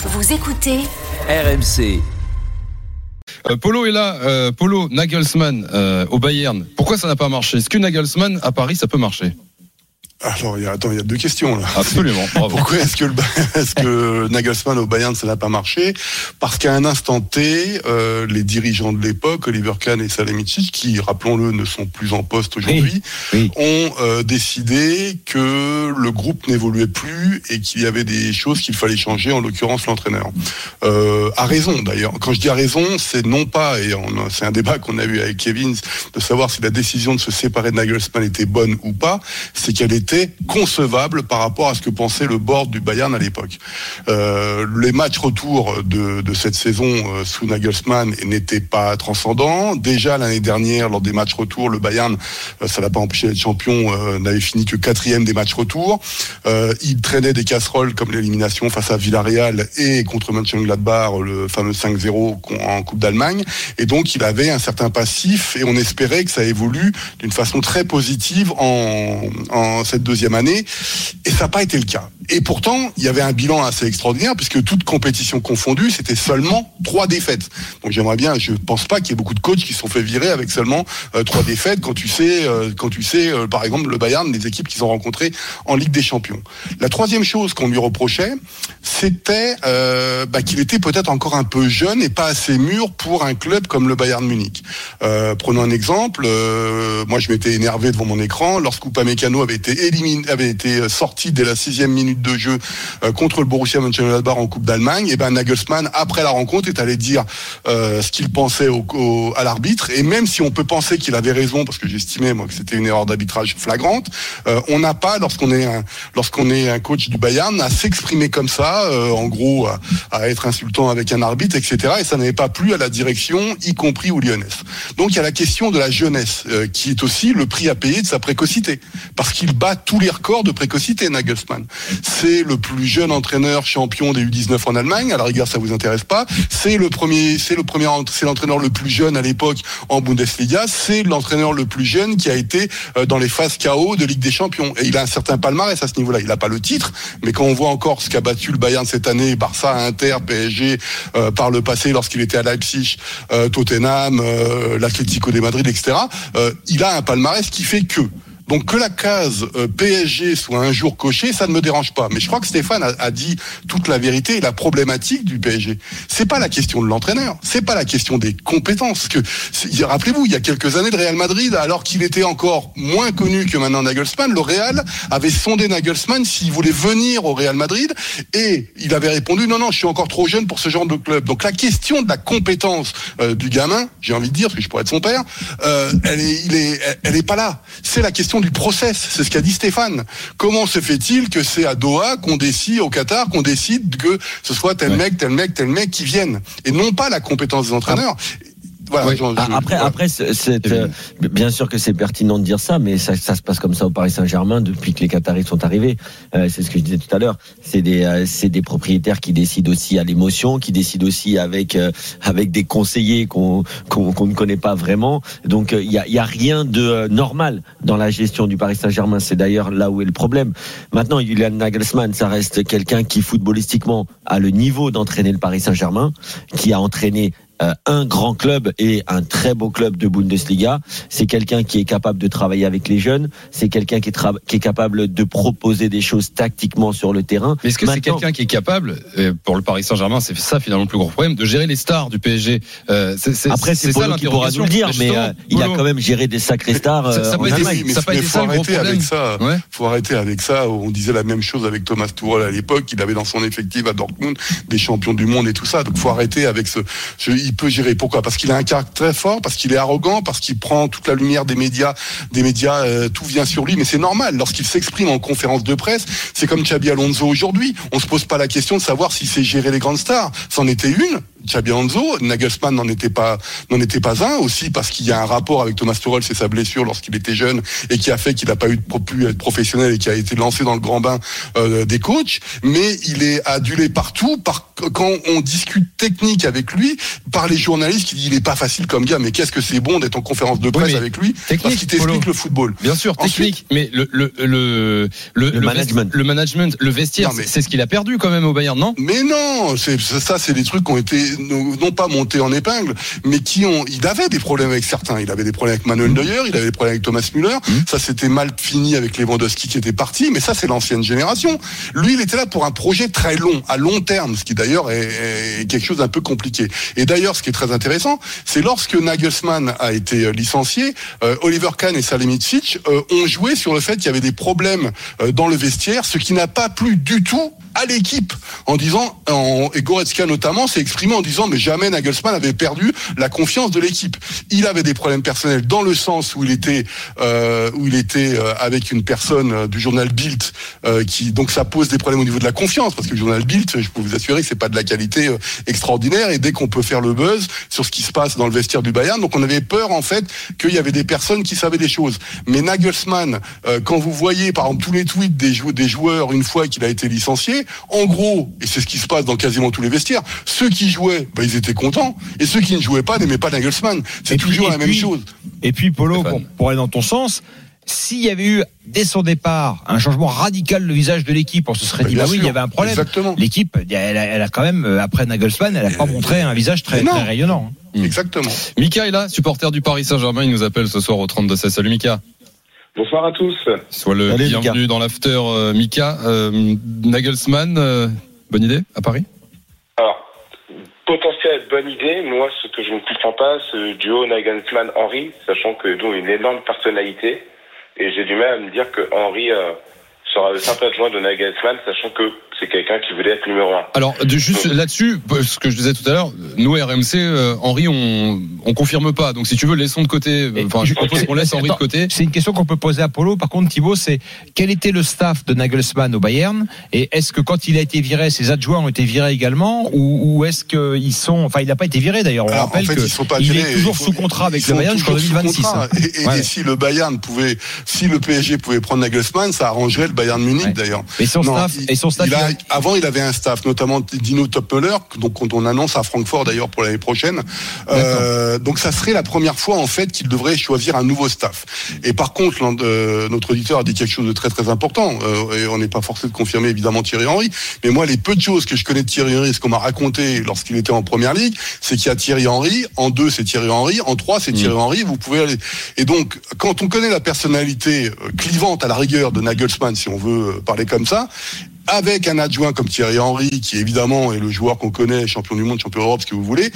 Vous écoutez RMC. Euh, Polo est là. Euh, Polo, Nagelsmann euh, au Bayern. Pourquoi ça n'a pas marché? Est-ce que Nagelsmann à Paris, ça peut marcher? Alors, il y a, attends, il y a deux questions là. Absolument. Bravo. Pourquoi est-ce que, le, est-ce que Nagelsmann au Bayern ça n'a pas marché? Parce qu'à un instant T, euh, les dirigeants de l'époque, Oliver Kahn et Salihamidzic, qui rappelons-le ne sont plus en poste aujourd'hui, oui. ont euh, décidé que le groupe n'évoluait plus et qu'il y avait des choses qu'il fallait changer, en l'occurrence l'entraîneur. Euh, à raison d'ailleurs. Quand je dis à raison, c'est non pas et on c'est un débat qu'on a eu avec Kevin de savoir si la décision de se séparer de Nagelsmann était bonne ou pas, c'est qu'elle était concevable par rapport à ce que pensait le board du Bayern à l'époque. Euh, les matchs retour de, de cette saison euh, sous Nagelsmann n'étaient pas transcendants. Déjà l'année dernière, lors des matchs retour, le Bayern, euh, ça l'a pas empêché d'être champion, euh, n'avait fini que quatrième des matchs retour. Euh, il traînait des casseroles comme l'élimination face à Villarreal et contre Mönchengladbach, le fameux 5-0 con- en Coupe d'Allemagne. Et donc il avait un certain passif et on espérait que ça évolue d'une façon très positive en, en cette deuxième année. Et ça n'a pas été le cas. Et pourtant, il y avait un bilan assez extraordinaire puisque toute compétition confondue, c'était seulement trois défaites. Donc j'aimerais bien, je pense pas qu'il y ait beaucoup de coachs qui se sont fait virer avec seulement euh, trois défaites quand tu sais, euh, quand tu sais, euh, par exemple, le Bayern, des équipes qu'ils ont rencontrées en Ligue des Champions. La troisième chose qu'on lui reprochait, c'était bah, qu'il était peut-être encore un peu jeune et pas assez mûr pour un club comme le Bayern Munich. Prenons un exemple. moi, je m'étais énervé devant mon écran lorsque Upamecano avait été avait été euh, sorti dès la sixième minute de jeu euh, contre le Borussia Mönchengladbach en Coupe d'Allemagne. Et ben Nagelsmann, après la rencontre, est allé dire euh, ce qu'il pensait au, au- à l'arbitre. Et même si on peut penser qu'il avait raison, parce que j'estimais moi que c'était une erreur d'arbitrage flagrante, euh, on n'a pas lorsqu'on est un, lorsqu'on est un coach du Bayern à s'exprimer comme ça, euh, en gros à, à être insultant avec un arbitre, etc. Et ça n'avait pas plu à la direction, y compris aux Lyonnais. Donc il y a la question de la jeunesse, euh, qui est aussi le prix à payer de sa précocité, parce qu'il bat tous les records de précocité, Nagelsmann. C'est le plus jeune entraîneur champion des U19 en Allemagne. À la rigueur, ça vous intéresse pas. C'est le premier, c'est le premier, c'est l'entraîneur le plus jeune à l'époque en Bundesliga. C'est l'entraîneur le plus jeune qui a été euh, dans les phases KO de Ligue des Champions. Et il a un certain palmarès à ce niveau-là. Il n'a pas le titre, mais quand on voit encore ce qu'a battu le Bayern cette année, Barça, Inter, PSG, euh, par le passé lorsqu'il était à Leipzig, euh, Tottenham, euh, l'Atlético de Madrid, etc. euh, il a un palmarès qui fait que. Donc que la case euh, PSG soit un jour cochée, ça ne me dérange pas. Mais je crois que Stéphane a, dit toute la vérité et la problématique du PSG. C'est pas la question de l'entraîneur, c'est pas la question des compétences. Que rappelez-vous, il y a quelques années, le Real Madrid, alors qu'il était encore moins connu que maintenant Nagelsmann, le Real avait sondé Nagelsmann s'il voulait venir au Real Madrid et il avait répondu non non, je suis encore trop jeune pour ce genre de club. Donc la question de la compétence euh, du gamin, j'ai envie de dire, parce que je pourrais être son père, euh, elle est, il est, elle- pas là. C'est la question du process. C'est ce qu'a dit Stéphane. Comment se fait-il que c'est à Doha qu'on décide, au Qatar, qu'on décide que ce soit tel Ouais. mec, tel mec, tel mec qui viennent et non pas la compétence des entraîneurs? Voilà, Oui. je- je- Ah, Après, après, c'est- euh, bien sûr que c'est pertinent de dire ça, mais ça, ça se passe comme ça au Paris Saint-Germain depuis que les Qataris sont arrivés. Euh, c'est ce que je disais tout à l'heure. C'est des, euh, c'est des propriétaires qui décident aussi à l'émotion, qui décident aussi avec euh, avec des conseillers qu'on qu'on qu'on ne connaît pas vraiment. Donc euh, il y a, y a rien de euh, normal dans la gestion du Paris Saint-Germain. C'est d'ailleurs là où est le problème. Maintenant, Julian Nagelsmann, ça reste quelqu'un qui footballistiquement a le niveau d'entraîner le Paris Saint-Germain, qui a entraîné un grand club et un très beau club de Bundesliga. C'est quelqu'un qui est capable de travailler avec les jeunes. C'est quelqu'un qui, est tra- qui est capable de proposer des choses tactiquement sur le terrain. Mais est-ce que c'est quelqu'un qui est capable, euh, pour le Paris Saint-Germain, c'est ça finalement le plus gros problème, de gérer les stars du PSG euh, Après, c'est ça Polo qui pourra nous le dire, mais euh, il a quand même géré des sacrés stars Ça- euh, ça en peut être mais, ça mais faut ça, arrêter avec ça. Ouais. Faut arrêter avec ça. On disait la même chose avec Thomas Tuchel à l'époque. Il avait dans son effectif à Dortmund des champions du monde et tout ça. Donc faut arrêter avec ce. ce- il peut gérer. Pourquoi? Parce qu'il a un caractère très fort, parce qu'il est arrogant, parce qu'il prend toute la lumière des médias. Des médias, euh, tout vient sur lui. Mais c'est normal. Lorsqu'il s'exprime en conférence de presse, c'est comme Xabi Alonso aujourd'hui. On se pose pas la question de savoir si c'est gérer les grandes stars. C'en était une. Xabi Alonso. Nagelsmann n'en était pas n'en était pas un aussi parce qu'il y a un rapport avec Thomas Tuchel, c'est sa blessure lorsqu'il était jeune et qui a fait qu'il n'a pas eu pu être professionnel et qui a été lancé dans le grand bain euh, des coachs. Mais il est adulé partout par quand on discute technique avec lui par les journalistes qui disent il est pas facile comme gars mais qu'est-ce que c'est bon d'être en conférence de presse avec lui parce qu'il t'explique le football. Bien sûr, technique, mais le le le le, Le management. le management, le vestiaire, c'est ce qu'il a perdu quand même au Bayern, non? Mais non, c'est ça, c'est des trucs qui ont été non pas montés en épingle, mais qui ont. Il avait des problèmes avec certains. Il avait des problèmes avec Manuel Neuer, il avait des problèmes avec Thomas Müller. Ça s'était mal fini avec Lewandowski qui était parti, mais ça c'est l'ancienne génération. Lui, il était là pour un projet très long, à long terme, ce qui d'ailleurs est, est quelque chose d'un peu compliqué. Et d'ailleurs, ce qui est très intéressant, c'est lorsque Nagelsmann a été euh, licencié, euh, Oliver Kahn et Salihamidzic euh, ont joué sur le fait qu'il y avait des problèmes euh, dans le vestiaire, ce qui n'a pas plu du tout à l'équipe en disant en, et Goretzka notamment s'est exprimé en disant mais jamais Nagelsmann avait perdu la confiance de l'équipe. Il avait des problèmes personnels dans le sens où il était euh, où il était euh, avec une personne euh, du journal Bild euh, qui donc ça pose des problèmes au niveau de la confiance parce que le journal Bild je peux vous assurer que c'est pas de la qualité euh, extraordinaire et dès qu'on peut faire le buzz sur ce qui se passe dans le vestiaire du Bayern donc on avait peur en fait qu'il y avait des personnes qui savaient des choses. Mais Nagelsmann euh, quand vous voyez par exemple tous les tweets des, jou- des joueurs une fois qu'il a été licencié, en gros, et c'est ce qui se passe dans quasiment tous les vestiaires, ceux qui jouaient, bah, ils étaient contents, et ceux qui ne jouaient pas n'aimaient pas Nagelsmann. C'est toujours la même puis- chose. Et puis, Polo, pour, pour aller dans ton sens, s'il y avait eu, dès son départ, un changement radical de visage de l'équipe, on se serait dit, bah oui, sûr. il y avait un problème. Exactement. L'équipe, elle a, elle a quand même, euh, après Nagelsmann, elle a pas montré un visage très, rayonnant. Mm. Exactement. Mika est là, supporter du Paris Saint-Germain, il nous appelle ce soir au 32 16. Salut Mika. Bonsoir à tous. Sois le Salut, bienvenu dans l'after euh, Mika. Euh, Nagelsmann, euh, bonne idée à Paris Alors, potentiel bonne idée. Moi, ce que je ne comprends pas, ce duo Nagelsmann-Henry, sachant que ont une énorme personnalité. Et j'ai du mal à me dire que Henry euh, sera le simple adjoint de Nagelsmann, sachant que c'est quelqu'un qui voulait être numéro un. Alors, de- juste là-dessus, ce que je disais tout à l'heure, nous RMC, euh, Henri, on, on confirme pas. Donc, si tu veux, laissons de côté. Enfin, je propose qu'on laisse Henri de côté. C'est une question qu'on peut poser à Polo. Par contre, Thibaut, c'est quel était le staff de Nagelsmann au Bayern Et est-ce que quand il a été viré, ses adjoints ont été virés également Ou, ou est-ce qu'ils sont. Enfin, il n'a pas été viré d'ailleurs. On Alors, rappelle en fait, que ils sont pas il virés, est toujours sous contrat avec le Bayern jusqu'en toujours sous 2026. contrat. hein. Et, et- Ouais. et si le Bayern pouvait, si le PSG pouvait prendre Nagelsmann, ça arrangerait le Bayern Munich Ouais. d'ailleurs. Et son Non, staff, il- et son staff, il a- avant, il avait un staff, notamment Dino Topmöller, donc quand on annonce à Francfort d'ailleurs pour l'année prochaine. Euh, donc ça serait la première fois en fait qu'il devrait choisir un nouveau staff. Et par contre, de- notre auditeur a dit quelque chose de très très important. euh, et on n'est pas forcé de confirmer évidemment Thierry Henry. Mais moi, les peu de choses que je connais de Thierry Henry, ce qu'on m'a raconté lorsqu'il était en première ligue, c'est qu'il y a Thierry Henry. En deux, c'est Thierry Henry. En trois, c'est Thierry Henry. Vous pouvez aller. Et donc, quand on connaît la personnalité euh, clivante à la rigueur de Nagelsmann, si on veut euh, parler comme ça, avec un adjoint comme Thierry Henry, qui évidemment est le joueur qu'on connaît, champion du monde, champion d'Europe, ce que vous voulez.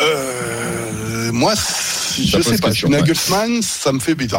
Euh, moi, je sais pas. Je suis. Nagelsmann, ça me fait bizarre.